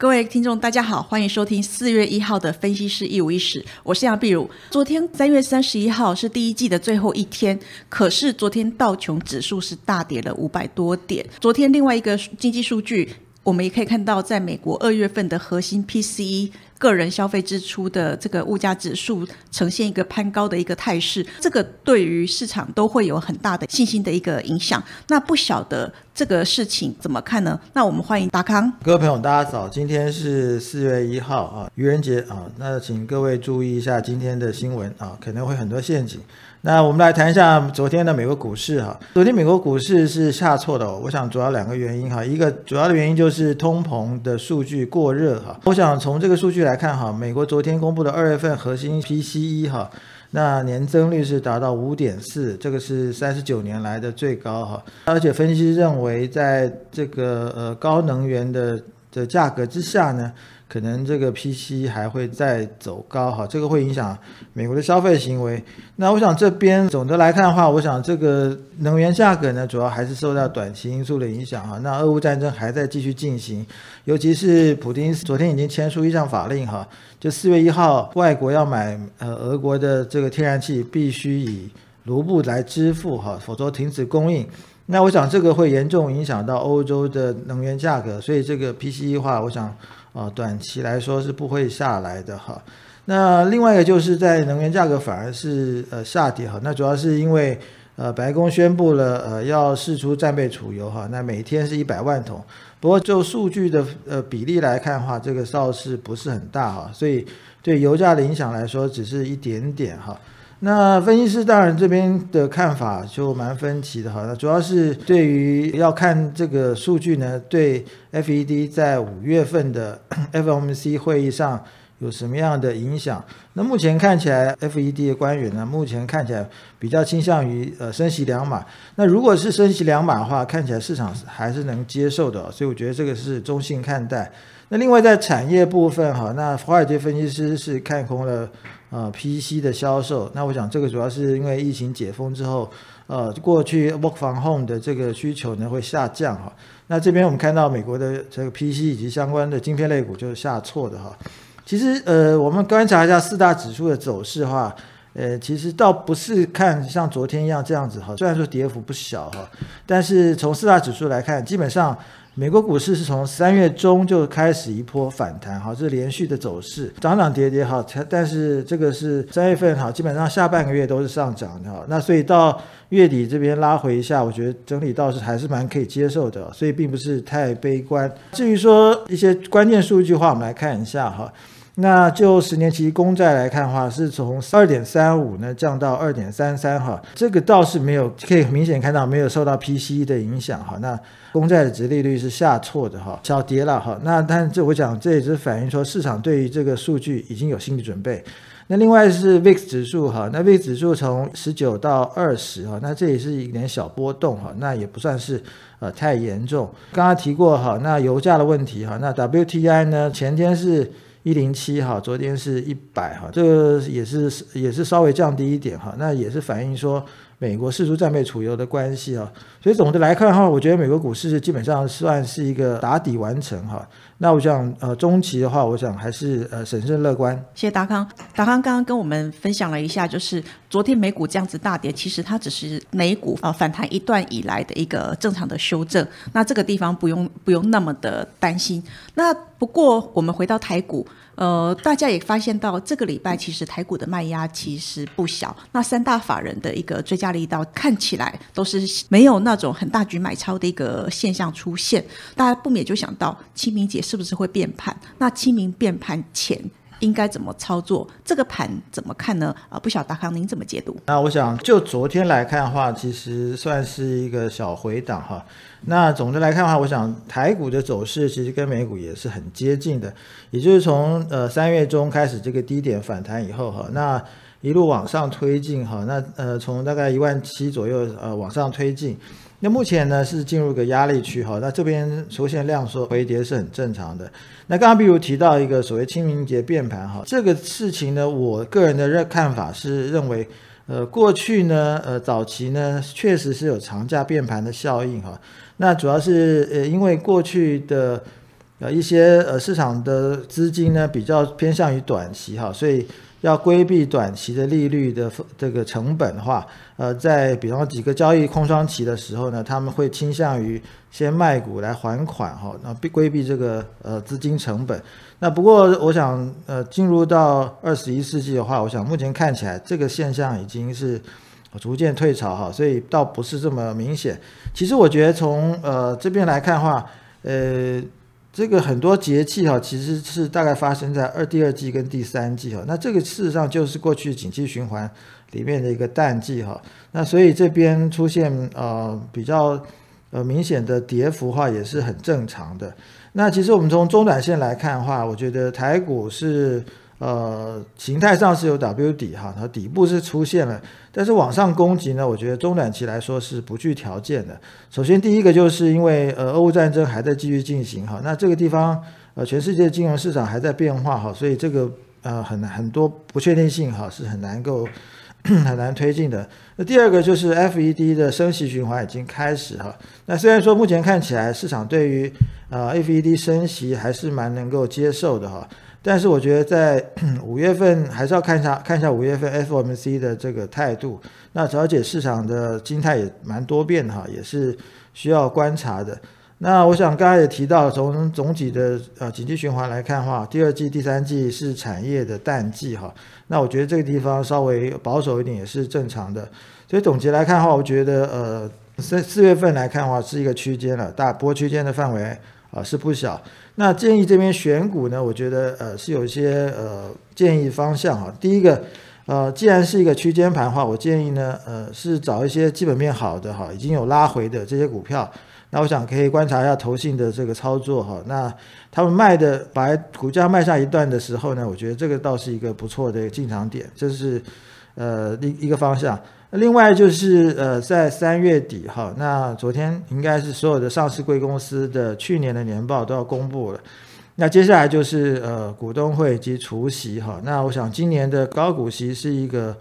各位听众，大家好，欢迎收听四月一号的分析师一五一十，我是杨碧如。昨天三月三十一号是第一季的最后一天，可是昨天道琼指数是大跌了五百多点。昨天另外一个经济数据，我们也可以看到，在美国二月份的核心 PCE。个人消费支出的这个物价指数呈现一个攀高的一个态势，这个对于市场都会有很大的信心的一个影响。那不晓得这个事情怎么看呢？那我们欢迎达康。各位朋友，大家早，今天是四月一号啊，愚人节啊，那请各位注意一下今天的新闻啊，可能会很多陷阱。那我们来谈一下昨天的美国股市哈。昨天美国股市是下挫的，我想主要两个原因哈。一个主要的原因就是通膨的数据过热哈。我想从这个数据来看哈，美国昨天公布的二月份核心 PCE 哈，那年增率是达到五点四，这个是三十九年来的最高哈。而且分析认为，在这个呃高能源的的价格之下呢。可能这个 PC 还会再走高哈，这个会影响美国的消费行为。那我想这边总的来看的话，我想这个能源价格呢，主要还是受到短期因素的影响哈。那俄乌战争还在继续进行，尤其是普京昨天已经签署一项法令哈，就四月一号外国要买呃俄国的这个天然气必须以卢布来支付哈，否则停止供应。那我想这个会严重影响到欧洲的能源价格，所以这个 PC 化，我想。啊，短期来说是不会下来的哈。那另外一个就是在能源价格反而是呃下跌哈。那主要是因为呃白宫宣布了呃要释出战备储油哈，那每天是一百万桶。不过就数据的呃比例来看的话，这个倒是不是很大哈。所以对油价的影响来说，只是一点点哈。那分析师当然这边的看法就蛮分歧的哈，那主要是对于要看这个数据呢，对 FED 在五月份的 FOMC 会议上有什么样的影响？那目前看起来，FED 的官员呢，目前看起来比较倾向于呃升息两码。那如果是升息两码的话，看起来市场还是能接受的，所以我觉得这个是中性看待。那另外在产业部分哈，那华尔街分析师是看空了。啊，PC 的销售，那我想这个主要是因为疫情解封之后，呃，过去 work from home 的这个需求呢会下降哈。那这边我们看到美国的这个 PC 以及相关的晶片类股就是下挫的哈。其实呃，我们观察一下四大指数的走势的话，呃，其实倒不是看像昨天一样这样子哈，虽然说跌幅不小哈，但是从四大指数来看，基本上。美国股市是从三月中就开始一波反弹，哈，这是连续的走势，涨涨跌跌，哈，但是这个是三月份，哈，基本上下半个月都是上涨的，哈，那所以到月底这边拉回一下，我觉得整理倒是还是蛮可以接受的，所以并不是太悲观。至于说一些关键数据的话，我们来看一下，哈。那就十年期公债来看的话，是从二点三五呢降到二点三三哈，这个倒是没有可以明显看到没有受到 PCE 的影响哈。那公债的值利率是下挫的哈，小跌了哈。那但这我讲这也是反映说市场对于这个数据已经有心理准备。那另外是 VIX 指数哈，那 VIX 指数从十九到二十哈，那这也是一点小波动哈，那也不算是呃太严重。刚刚提过哈，那油价的问题哈，那 WTI 呢前天是。一零七哈，昨天是一百哈，这个也是也是稍微降低一点哈，那也是反映说美国释出战备储油的关系啊，所以总的来看哈，我觉得美国股市基本上算是一个打底完成哈。那我想，呃，中期的话，我想还是呃审慎乐观。谢谢达康，达康刚刚跟我们分享了一下，就是昨天美股这样子大跌，其实它只是美股啊反弹一段以来的一个正常的修正。那这个地方不用不用那么的担心。那不过我们回到台股，呃，大家也发现到这个礼拜其实台股的卖压其实不小。那三大法人的一个追加力道看起来都是没有那种很大举买超的一个现象出现。大家不免就想到清明节。是不是会变盘？那清明变盘前应该怎么操作？这个盘怎么看呢？啊，不晓得达康您怎么解读？那我想就昨天来看的话，其实算是一个小回档哈。那总的来看的话，我想台股的走势其实跟美股也是很接近的，也就是从呃三月中开始这个低点反弹以后哈，那一路往上推进哈，那呃从大概一万七左右呃往上推进。那目前呢是进入个压力区哈，那这边出现量缩回跌是很正常的。那刚刚比如提到一个所谓清明节变盘哈，这个事情呢，我个人的认看法是认为，呃，过去呢，呃，早期呢确实是有长假变盘的效应哈。那主要是呃因为过去的呃一些呃市场的资金呢比较偏向于短期哈，所以要规避短期的利率的这个成本的话，呃，在比方几个交易空窗期的时候呢，他们会倾向于先卖股来还款哈，那避规避这个呃资金成本。那不过我想呃进入到二十一世纪的话，我想目前看起来这个现象已经是逐渐退潮哈，所以倒不是这么明显。其实我觉得从呃这边来看的话，呃。这个很多节气哈，其实是大概发生在二第二季跟第三季哈。那这个事实上就是过去景气循环里面的一个淡季哈。那所以这边出现呃比较呃明显的跌幅话也是很正常的。那其实我们从中短线来看的话，我觉得台股是。呃，形态上是有 W 底哈，它底部是出现了，但是往上攻击呢，我觉得中短期来说是不具条件的。首先，第一个就是因为呃，俄乌战争还在继续进行哈，那这个地方呃，全世界金融市场还在变化哈，所以这个呃很很多不确定性哈是很难够 很难推进的。那第二个就是 FED 的升息循环已经开始哈，那虽然说目前看起来市场对于呃 FED 升息还是蛮能够接受的哈。但是我觉得在 五月份还是要看一下看一下五月份 FOMC 的这个态度。那了解市场的心态也蛮多变的哈，也是需要观察的。那我想刚才也提到，从总体的呃经济循环来看的话，第二季、第三季是产业的淡季哈。那我觉得这个地方稍微保守一点也是正常的。所以总结来看的话，我觉得呃四四月份来看的话是一个区间了，大波区间的范围啊是不小。那建议这边选股呢，我觉得呃是有一些呃建议方向哈。第一个，呃，既然是一个区间盘的话，我建议呢，呃，是找一些基本面好的哈，已经有拉回的这些股票。那我想可以观察一下投信的这个操作哈。那他们卖的把股价卖下一段的时候呢，我觉得这个倒是一个不错的进场点，这是呃一一个方向。另外就是呃，在三月底哈，那昨天应该是所有的上市贵公司的去年的年报都要公布了。那接下来就是呃股东会及除息哈。那我想今年的高股息是一个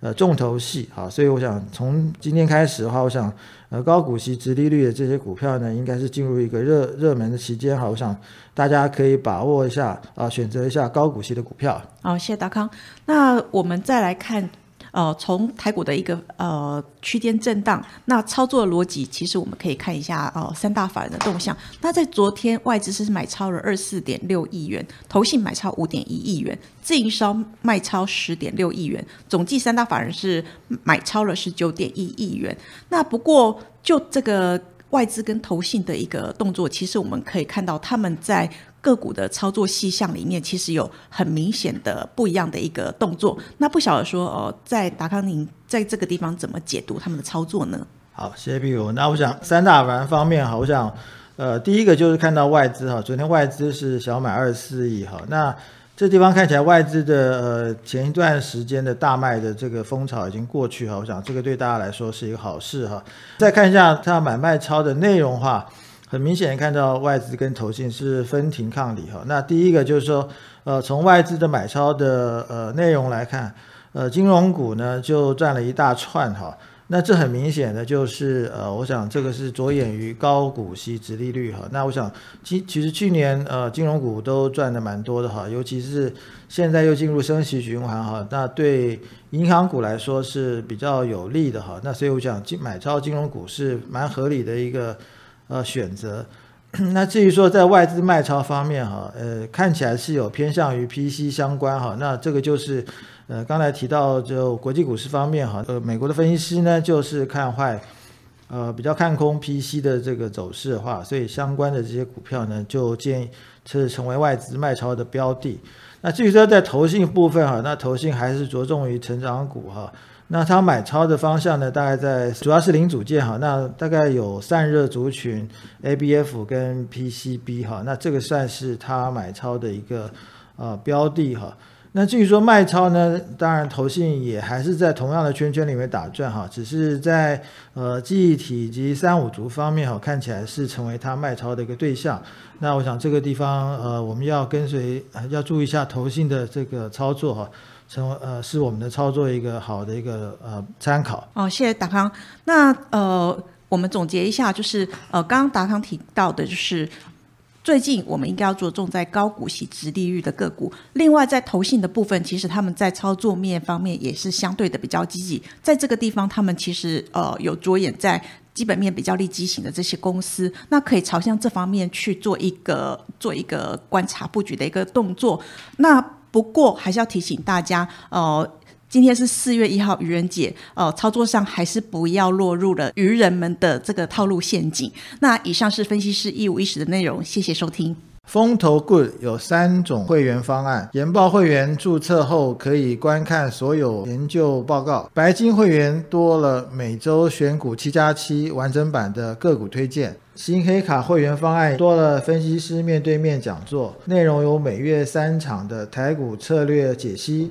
呃重头戏哈，所以我想从今天开始的话，我想呃高股息、直利率的这些股票呢，应该是进入一个热热门的期间哈。我想大家可以把握一下啊，选择一下高股息的股票。好，谢谢达康。那我们再来看。呃，从台股的一个呃区间震荡，那操作逻辑其实我们可以看一下呃三大法人的动向。那在昨天外资是买超了二四点六亿元，投信买超五点一亿元，自营商卖超十点六亿元，总计三大法人是买超了十九点一亿元。那不过就这个外资跟投信的一个动作，其实我们可以看到他们在。个股的操作细项里面，其实有很明显的不一样的一个动作。那不晓得说，哦，在达康宁在这个地方怎么解读他们的操作呢？好，谢谢 B 如。那我想三大盘方面哈，我想呃，第一个就是看到外资哈，昨天外资是小买二十四亿哈。那这地方看起来外资的呃前一段时间的大卖的这个风潮已经过去哈，我想这个对大家来说是一个好事哈。再看一下它买卖超的内容话。很明显看到外资跟投信是分庭抗礼哈。那第一个就是说，呃，从外资的买超的呃内容来看，呃，金融股呢就占了一大串哈。那这很明显的就是呃，我想这个是着眼于高股息、直利率哈。那我想其其实去年呃金融股都赚的蛮多的哈，尤其是现在又进入升息循环哈，那对银行股来说是比较有利的哈。那所以我想金买超金融股是蛮合理的一个。呃，选择。那至于说在外资卖超方面哈，呃，看起来是有偏向于 PC 相关哈。那这个就是呃，刚才提到就国际股市方面哈，呃，美国的分析师呢就是看坏，呃，比较看空 PC 的这个走势的话，所以相关的这些股票呢就建议是成为外资卖超的标的。那至于说在投信部分哈，那投信还是着重于成长股哈。那他买超的方向呢，大概在主要是零组件哈，那大概有散热族群、ABF 跟 PCB 哈，那这个算是他买超的一个呃标的哈。那至于说卖超呢，当然投信也还是在同样的圈圈里面打转哈，只是在呃记忆体以及三五族方面哈，看起来是成为它卖超的一个对象。那我想这个地方呃，我们要跟随要注意一下投信的这个操作哈。成为呃是我们的操作一个好的一个呃参考哦，谢谢达康。那呃，我们总结一下，就是呃，刚刚达康提到的，就是最近我们应该要着重在高股息、直利率的个股。另外，在投信的部分，其实他们在操作面方面也是相对的比较积极。在这个地方，他们其实呃有着眼在基本面比较利基型的这些公司，那可以朝向这方面去做一个做一个观察布局的一个动作。那不过还是要提醒大家，呃。今天是四月一号，愚人节，呃，操作上还是不要落入了愚人们的这个套路陷阱。那以上是分析师一五一十的内容，谢谢收听。风投 Good 有三种会员方案，研报会员注册后可以观看所有研究报告，白金会员多了每周选股七加七完整版的个股推荐，新黑卡会员方案多了分析师面对面讲座，内容有每月三场的台股策略解析。